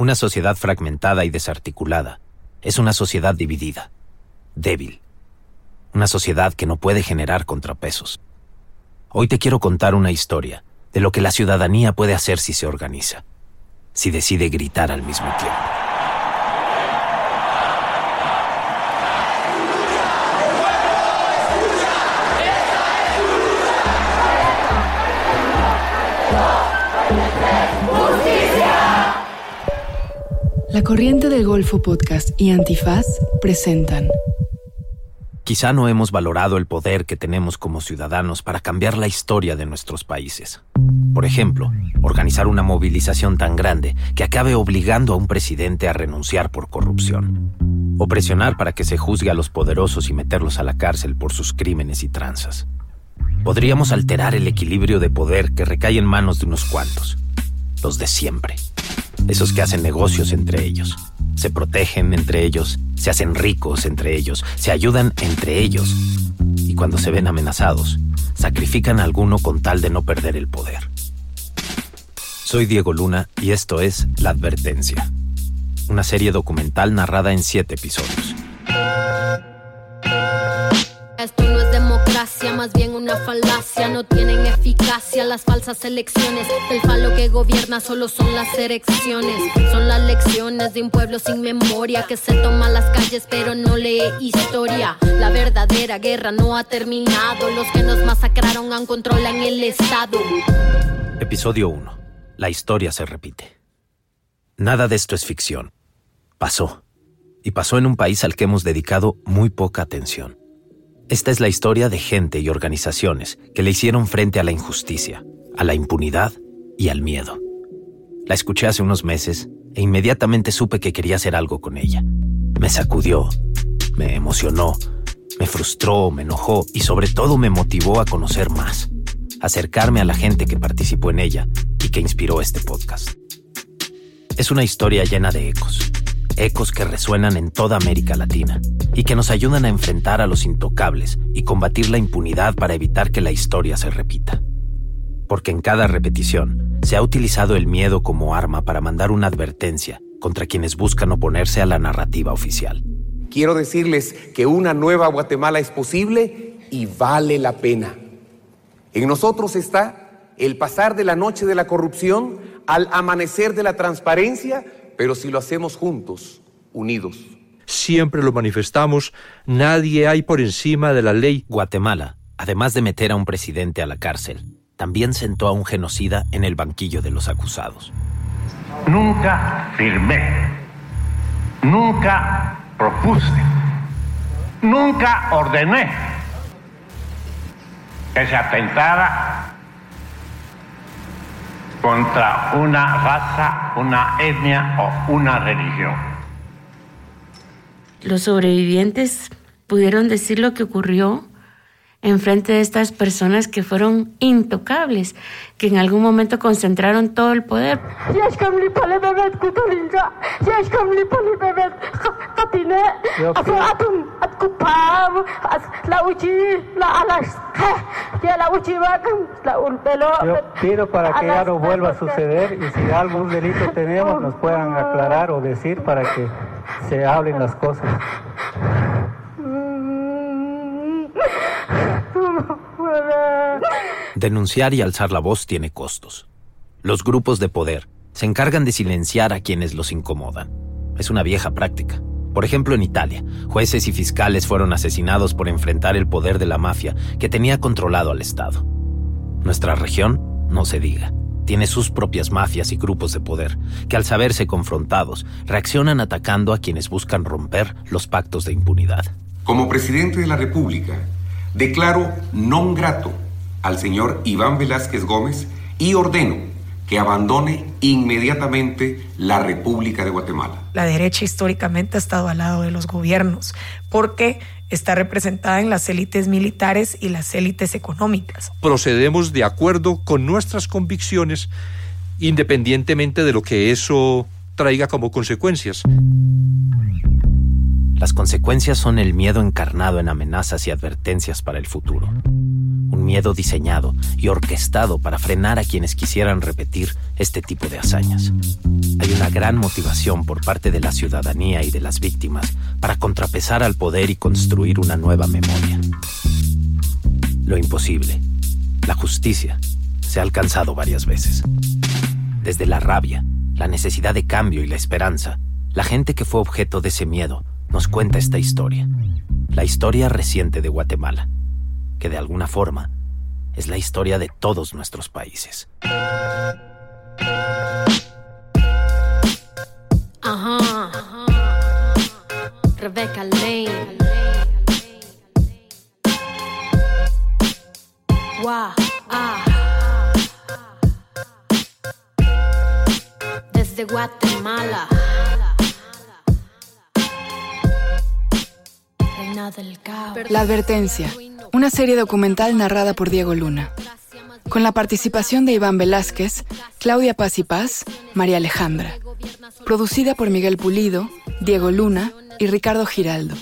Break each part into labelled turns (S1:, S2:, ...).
S1: Una sociedad fragmentada y desarticulada es una sociedad dividida, débil, una sociedad que no puede generar contrapesos. Hoy te quiero contar una historia de lo que la ciudadanía puede hacer si se organiza, si decide gritar al mismo tiempo.
S2: La Corriente del Golfo Podcast y Antifaz presentan
S1: Quizá no hemos valorado el poder que tenemos como ciudadanos para cambiar la historia de nuestros países. Por ejemplo, organizar una movilización tan grande que acabe obligando a un presidente a renunciar por corrupción. O presionar para que se juzgue a los poderosos y meterlos a la cárcel por sus crímenes y tranzas. Podríamos alterar el equilibrio de poder que recae en manos de unos cuantos, los de siempre, esos que hacen negocios entre ellos se protegen entre ellos, se hacen ricos entre ellos, se ayudan entre ellos y cuando se ven amenazados, sacrifican a alguno con tal de no perder el poder. Soy Diego Luna y esto es La Advertencia, una serie documental narrada en siete episodios.
S3: Más bien una falacia. No tienen eficacia las falsas elecciones. El falo que gobierna solo son las elecciones. Son las lecciones de un pueblo sin memoria que se toma las calles pero no lee historia. La verdadera guerra no ha terminado. Los que nos masacraron aún controlan el Estado.
S1: Episodio 1. La historia se repite. Nada de esto es ficción. Pasó. Y pasó en un país al que hemos dedicado muy poca atención. Esta es la historia de gente y organizaciones que le hicieron frente a la injusticia, a la impunidad y al miedo. La escuché hace unos meses e inmediatamente supe que quería hacer algo con ella. Me sacudió, me emocionó, me frustró, me enojó y sobre todo me motivó a conocer más, acercarme a la gente que participó en ella y que inspiró este podcast. Es una historia llena de ecos, ecos que resuenan en toda América Latina y que nos ayudan a enfrentar a los intocables y combatir la impunidad para evitar que la historia se repita. Porque en cada repetición se ha utilizado el miedo como arma para mandar una advertencia contra quienes buscan oponerse a la narrativa oficial.
S4: Quiero decirles que una nueva Guatemala es posible y vale la pena. En nosotros está el pasar de la noche de la corrupción al amanecer de la transparencia pero si lo hacemos juntos, unidos.
S5: Siempre lo manifestamos, nadie hay por encima de la ley.
S1: Guatemala, además de meter a un presidente a la cárcel, también sentó a un genocida en el banquillo de los acusados.
S6: Nunca firmé, nunca propuse, nunca ordené que se atentara contra una raza, una etnia o una religión.
S7: Los sobrevivientes pudieron decir lo que ocurrió enfrente de estas personas que fueron intocables, que en algún momento concentraron todo el poder.
S8: Yo pido para que ya no vuelva a suceder y si algún delito tenemos nos puedan aclarar o decir para que se hablen las cosas.
S1: Denunciar y alzar la voz tiene costos. Los grupos de poder se encargan de silenciar a quienes los incomodan. Es una vieja práctica. Por ejemplo, en Italia, jueces y fiscales fueron asesinados por enfrentar el poder de la mafia que tenía controlado al Estado. Nuestra región, no se diga, tiene sus propias mafias y grupos de poder que al saberse confrontados reaccionan atacando a quienes buscan romper los pactos de impunidad.
S4: Como presidente de la República, declaro non grato al señor Iván Velázquez Gómez y ordeno que abandone inmediatamente la República de Guatemala.
S9: La derecha históricamente ha estado al lado de los gobiernos porque está representada en las élites militares y las élites económicas.
S5: Procedemos de acuerdo con nuestras convicciones independientemente de lo que eso traiga como consecuencias.
S1: Las consecuencias son el miedo encarnado en amenazas y advertencias para el futuro miedo diseñado y orquestado para frenar a quienes quisieran repetir este tipo de hazañas. Hay una gran motivación por parte de la ciudadanía y de las víctimas para contrapesar al poder y construir una nueva memoria. Lo imposible, la justicia, se ha alcanzado varias veces. Desde la rabia, la necesidad de cambio y la esperanza, la gente que fue objeto de ese miedo nos cuenta esta historia. La historia reciente de Guatemala, que de alguna forma es la historia de todos nuestros países.
S3: Ajá. Rebecca Lane. Wow. Ah. Desde Guatemala.
S2: La Advertencia, una serie documental narrada por Diego Luna. Con la participación de Iván Velázquez, Claudia Paz y Paz, María Alejandra. Producida por Miguel Pulido, Diego Luna y Ricardo Giraldo.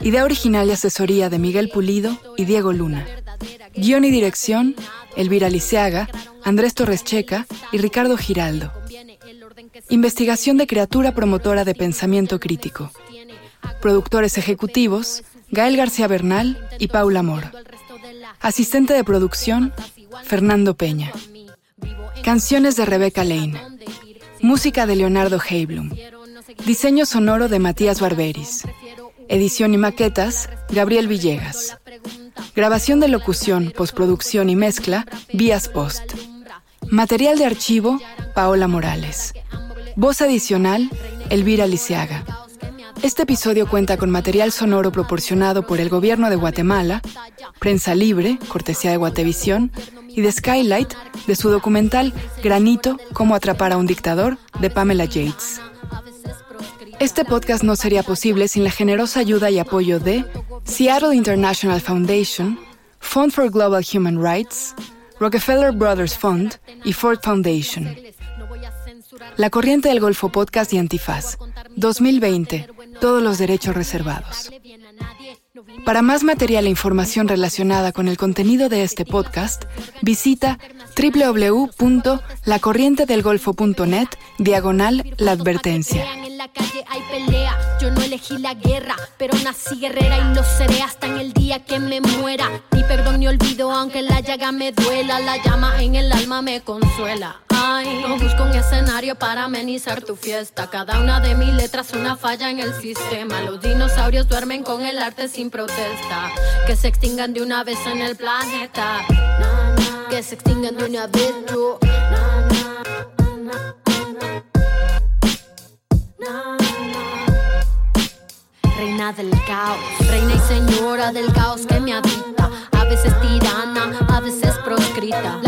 S2: Idea original y asesoría de Miguel Pulido y Diego Luna. Guión y dirección, Elvira Liceaga, Andrés Torres Checa y Ricardo Giraldo. Investigación de criatura promotora de pensamiento crítico. Productores ejecutivos, Gael García Bernal y Paula Mor. Asistente de producción, Fernando Peña. Canciones de Rebeca Lane. Música de Leonardo Heiblum. Diseño sonoro de Matías Barberis. Edición y maquetas, Gabriel Villegas. Grabación de locución, postproducción y mezcla, Vías Post. Material de archivo, Paola Morales. Voz adicional, Elvira Liceaga. Este episodio cuenta con material sonoro proporcionado por el Gobierno de Guatemala, Prensa Libre, cortesía de Guatevisión, y de Skylight, de su documental Granito, cómo atrapar a un dictador, de Pamela Yates. Este podcast no sería posible sin la generosa ayuda y apoyo de Seattle International Foundation, Fund for Global Human Rights, Rockefeller Brothers Fund y Ford Foundation. La Corriente del Golfo Podcast y Antifaz. 2020. Todos los derechos reservados. Para más material e información relacionada con el contenido de este podcast, visita www.lacorrientedelgolfo.net diagonal la advertencia.
S3: No busco un escenario para amenizar tu fiesta. Cada una de mis letras una falla en el sistema. Los dinosaurios duermen con el arte sin protesta. Que se extingan de una vez en el planeta. Que se extingan de una vez, na. Reina del caos, reina y señora del caos que me habita. A veces tirana, a veces proscrita.